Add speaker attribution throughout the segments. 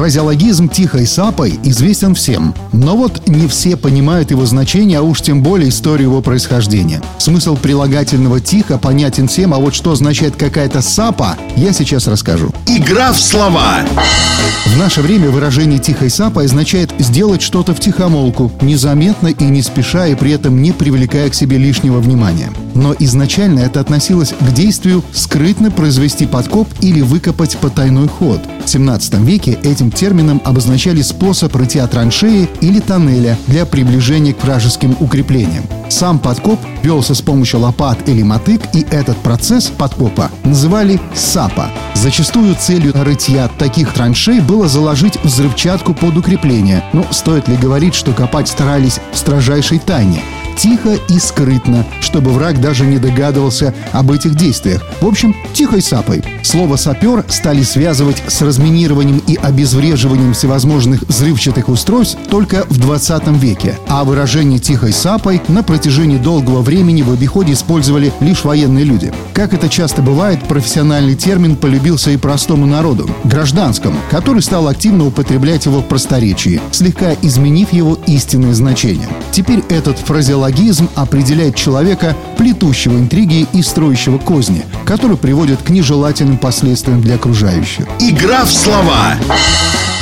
Speaker 1: Фразеологизм «тихой сапой» известен всем. Но вот не все понимают его значение, а уж тем более историю его происхождения. Смысл прилагательного «тихо» понятен всем, а вот что означает какая-то сапа, я сейчас расскажу.
Speaker 2: Игра в слова.
Speaker 1: В наше время выражение «тихой сапой» означает сделать что-то в тихомолку, незаметно и не спеша, и при этом не привлекая к себе лишнего внимания. Но изначально это относилось к действию скрытно произвести подкоп или выкопать потайной ход. В 17 веке этим термином обозначали способ рытья траншеи или тоннеля для приближения к вражеским укреплениям. Сам подкоп велся с помощью лопат или мотык, и этот процесс подкопа называли сапа. Зачастую целью рытья таких траншей было заложить взрывчатку под укрепление. Но стоит ли говорить, что копать старались в строжайшей тайне? Тихо и скрытно, чтобы враг даже не догадывался об этих действиях. В общем, тихой сапой. Слово «сапер» стали связывать с разминированием и обезвреживанием всевозможных взрывчатых устройств только в 20 веке. А выражение «тихой сапой» на протяжении долгого времени в обиходе использовали лишь военные люди. Как это часто бывает, профессиональный термин полюбился и простому народу, гражданскому, который стал активно употреблять его в просторечии, слегка изменив его истинное значение. Теперь этот фразеологизм определяет человека, плетущего интриги и строящего козни, которые приводят к нежелательным последствиям для окружающих.
Speaker 2: Игра в слова.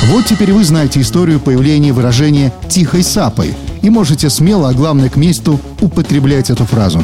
Speaker 1: Вот теперь вы знаете историю появления выражения «тихой сапой» и можете смело, а главное к месту, употреблять эту фразу.